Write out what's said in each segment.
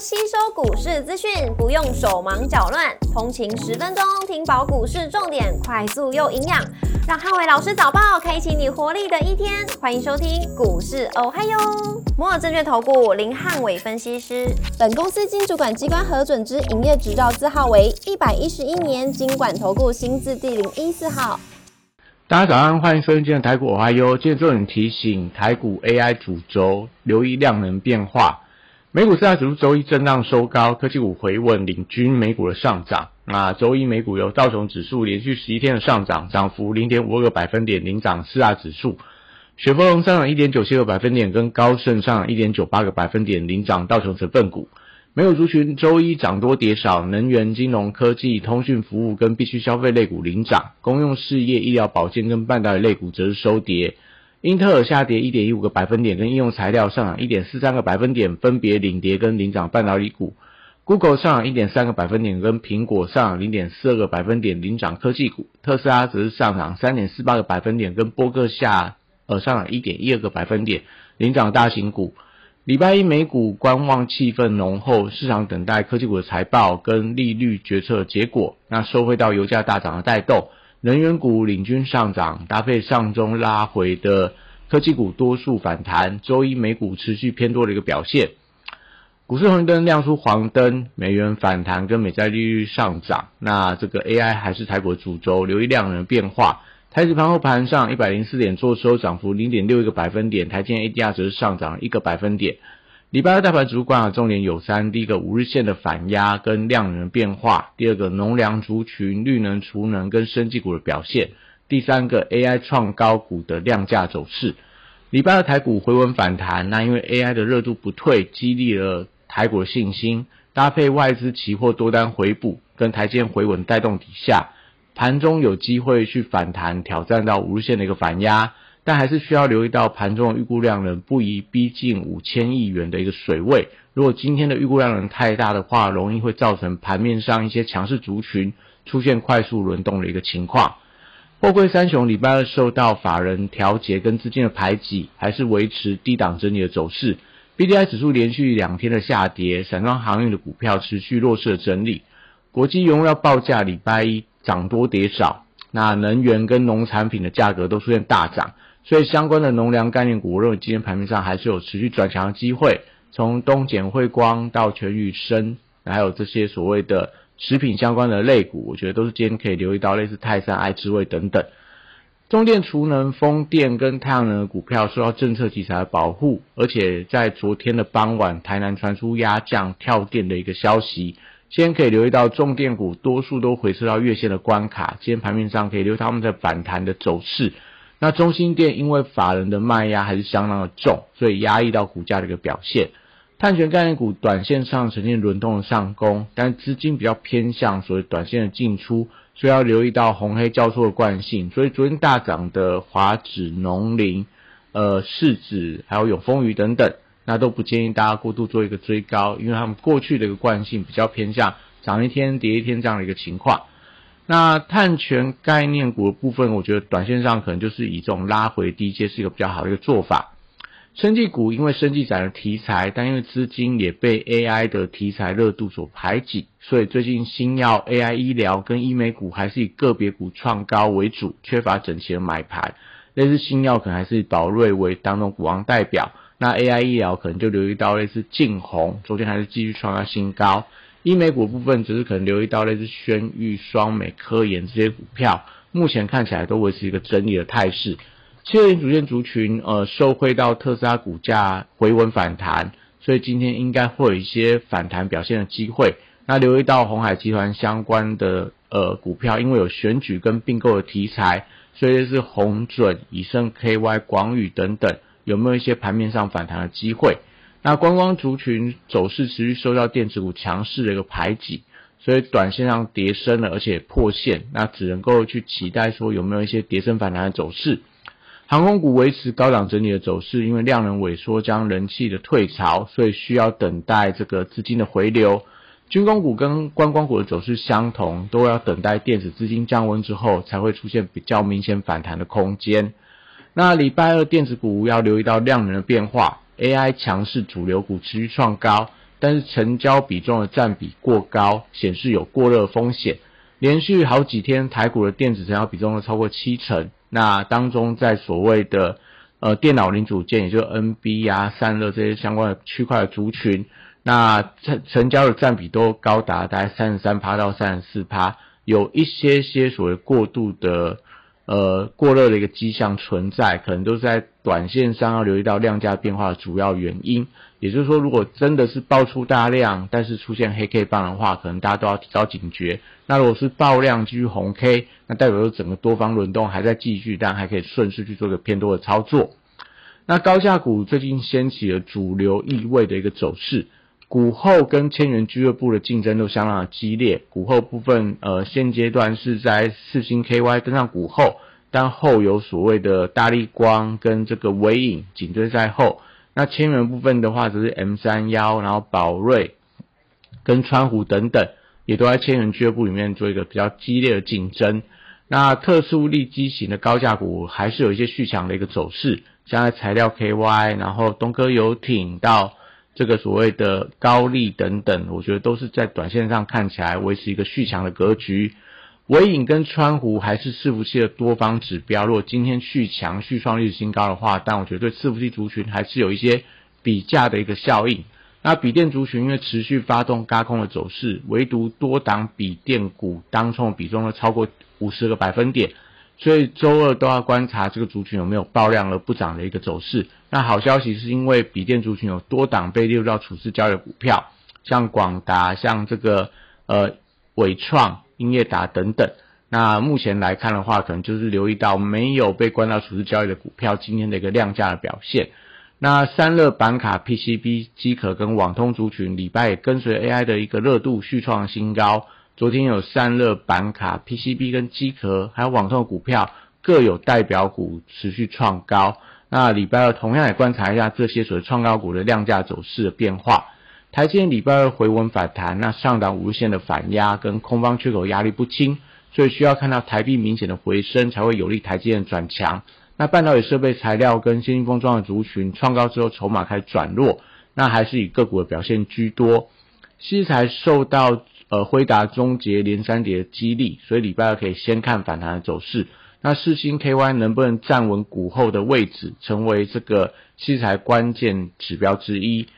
吸收股市资讯，不用手忙脚乱，通勤十分钟听饱股市重点，快速又营养，让汉伟老师早报开启你活力的一天。欢迎收听股市哦嗨哟，摩尔证券投顾林汉伟分析师，本公司经主管机关核准之营业执照字号为一百一十一年经管投顾新字第零一四号。大家早上，欢迎收听今天台股哦嗨哟。今天重点提醒台股 AI 主轴，留意量能变化。美股四大指数周一震荡收高，科技股回稳，领军美股的上涨。那周一美股由道琼指数连续十一天的上涨，涨幅零点五二个百分点，领涨四大指数。雪佛龙上涨一点九七个百分点，跟高盛上涨一点九八个百分点，领涨道琼成分股。美股族群周一涨多跌少，能源、金融科技、通讯服务跟必需消费类股领涨，公用事业、医疗保健跟半导体类股则是收跌。英特尔下跌一点一五个百分点，跟应用材料上涨一点四三个百分点，分别领跌跟领涨半导体股。Google 上涨一点三个百分点，跟苹果上涨零点四二个百分点，领涨科技股。特斯拉则是上涨三点四八个百分点，跟波克夏呃上涨一点一二个百分点，领涨大型股。礼拜一美股观望气氛浓厚，市场等待科技股的财报跟利率决策结果。那收回到油价大涨的带动。能源股领军上涨，搭配上周拉回的科技股多数反弹。周一美股持续偏多的一个表现，股市红灯亮出黄灯，美元反弹跟美债利率上涨。那这个 AI 还是台股主轴，留意量能变化。台指盘后盘上一百零四点做收，涨幅零点六一个百分点。台积 ADR 则是上涨一个百分点。礼拜二大盘主管啊，重点有三：第一个五日线的反压跟量能变化；第二个农粮族群、绿能、储能跟生技股的表现；第三个 AI 创高股的量价走势。礼拜二台股回稳反弹，那因为 AI 的热度不退，激励了台股的信心，搭配外资期货多单回补跟台积回稳带动底下，盘中有机会去反弹，挑战到五日线的一个反压。但还是需要留意到盘中的预估量能不宜逼近五千亿元的一个水位。如果今天的预估量能太大的话，容易会造成盘面上一些强势族群出现快速轮动的一个情况。货柜三雄礼拜二受到法人调节跟资金的排挤，还是维持低档整理的走势。B D I 指数连续两天的下跌，散装航运的股票持续弱势的整理。国际原料报价礼拜一涨多跌少，那能源跟农产品的价格都出现大涨。所以相关的农粮概念股，我认为今天盘面上还是有持续转强的机会。从东碱汇光到全宇生，还有这些所谓的食品相关的类股，我觉得都是今天可以留意到，类似泰山、爱之味等等。中电、储能、风电跟太阳能的股票受到政策题材的保护，而且在昨天的傍晚，台南传出压降跳电的一个消息，今天可以留意到重电股多数都回撤到月线的关卡。今天盘面上可以留意他们的反弹的走势。那中心店因为法人的卖压还是相当的重，所以压抑到股价的一个表现。碳权概念股短线上呈现轮动的上攻，但资金比较偏向所谓短线的进出，所以要留意到红黑交错的惯性。所以昨天大涨的华指、农林、呃市指还有永丰鱼等等，那都不建议大家过度做一个追高，因为他们过去的一个惯性比较偏向涨一天跌一天这样的一个情况。那碳权概念股的部分，我觉得短线上可能就是以这种拉回低阶是一个比较好的一个做法。生技股因为生技展的题材，但因为资金也被 AI 的题材热度所排挤，所以最近新药、AI 医疗跟医美股还是以个别股创高为主，缺乏整齐的买盘。类似新药可能还是宝瑞为当中股王代表，那 AI 医疗可能就留意到类似晋红，昨天还是继续创下新高。医美股部分只是可能留意到类似轩誉、双美、科研这些股票，目前看起来都维持一个整理的态势。汽车主线族群，呃，受惠到特斯拉股价回稳反弹，所以今天应该会有一些反弹表现的机会。那留意到红海集团相关的呃股票，因为有选举跟并购的题材，所以是红准、以盛 KY、广宇等等，有没有一些盘面上反弹的机会？那观光族群走势持续受到电子股强势的一个排挤，所以短线上跌升了，而且破线，那只能够去期待说有没有一些跌升反弹的走势。航空股维持高档整理的走势，因为量能萎缩将人气的退潮，所以需要等待这个资金的回流。军工股跟观光股的走势相同，都要等待电子资金降温之后，才会出现比较明显反弹的空间。那礼拜二电子股要留意到量能的变化。AI 强势主流股持续创高，但是成交比重的占比过高，显示有过热风险。连续好几天台股的电子成交比重都超过七成，那当中在所谓的呃电脑零组件，也就是 NB 啊、散热这些相关的区块的族群，那成成交的占比都高达大概三十三趴到三十四趴，有一些些所谓过度的。呃，过热的一个迹象存在，可能都是在短线上要留意到量价变化的主要原因。也就是说，如果真的是爆出大量，但是出现黑 K 棒的话，可能大家都要提高警觉。那如果是爆量继续红 K，那代表说整个多方轮动还在继续，但还可以顺势去做个偏多的操作。那高价股最近掀起了主流意味的一个走势。股后跟千元俱乐部的竞争都相当的激烈，股后部分呃现阶段是在四星 KY 登上股后，但后有所谓的大力光跟这个微影紧追在后。那千元部分的话，则是 M 三幺，然后宝瑞跟川湖等等，也都在千元俱乐部里面做一个比较激烈的竞争。那特殊利基型的高价股还是有一些续强的一个走势，像在材料 KY，然后东哥游艇到。这个所谓的高利等等，我觉得都是在短线上看起来维持一个续强的格局。尾影跟川湖还是伺服器的多方指标，如果今天续强续创历史新高的话，但我觉得对伺服器族群还是有一些比价的一个效应。那笔电族群因为持续发动高空的走势，唯独多档笔电股当冲比重呢超过五十个百分点。所以周二都要观察这个族群有没有爆量而不涨的一个走势。那好消息是因为笔电族群有多档被列入到处置交易的股票，像广达、像这个呃伟创、英业达等等。那目前来看的话，可能就是留意到没有被关到处置交易的股票今天的一个量价的表现。那三热板卡、PCB、机壳跟网通族群，礼拜也跟随 AI 的一个热度续创新高。昨天有散热板卡、PCB 跟机壳，还有网通的股票各有代表股持续创高。那礼拜二同样也观察一下这些所谓创高股的量价走势的变化。台积电礼拜二回稳反弹，那上档五日线的反压跟空方缺口压力不轻，所以需要看到台币明显的回升才会有利台积电转强。那半导体设备材料跟先进封装的族群创高之后，筹码开始转弱，那还是以个股的表现居多。西材受到呃，辉达终结连三跌的激励，所以礼拜二可以先看反弹的走势。那四星 KY 能不能站稳股后的位置，成为这个器材关键指标之一。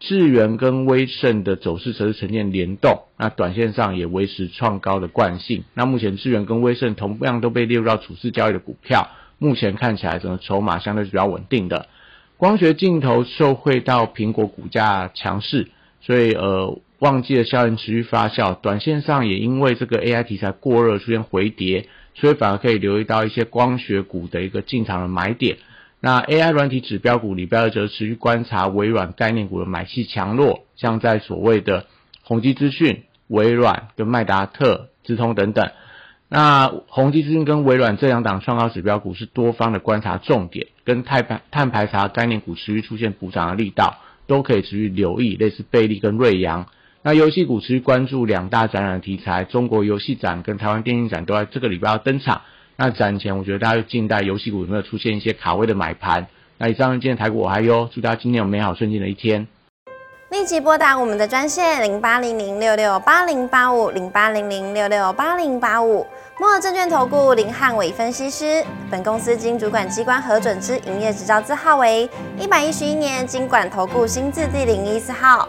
智源跟威盛的走势则是呈现联动，那短线上也维持创高的惯性。那目前智源跟威盛同样都被列入到处置交易的股票，目前看起来整个筹码相对是比较稳定的。光学镜头受惠到苹果股价强势，所以呃。旺季的效应持续发酵，短线上也因为这个 AI 题材过热出现回跌，所以反而可以留意到一些光学股的一个进场的买点。那 AI 软体指标股里边则持续观察微软概念股的买气强弱，像在所谓的宏基资讯、微软跟麦达特、资通等等。那宏基资讯跟微软这两档创高指标股是多方的观察重点，跟碳排碳排查概念股持续出现补涨的力道，都可以持续留意，类似贝利跟瑞阳。那游戏股持续关注两大展览题材，中国游戏展跟台湾电影展都在这个礼拜要登场。那展前，我觉得大家就静待游戏股有没有出现一些卡位的买盘。那以上今天台股我还有，祝大家今天有美好顺境的一天。立即拨打我们的专线零八零零六六八零八五零八零零六六八零八五。摩尔证券投顾林汉伟分析师，本公司经主管机关核准之营业执照字号为一百一十一年经管投顾新字第零一四号。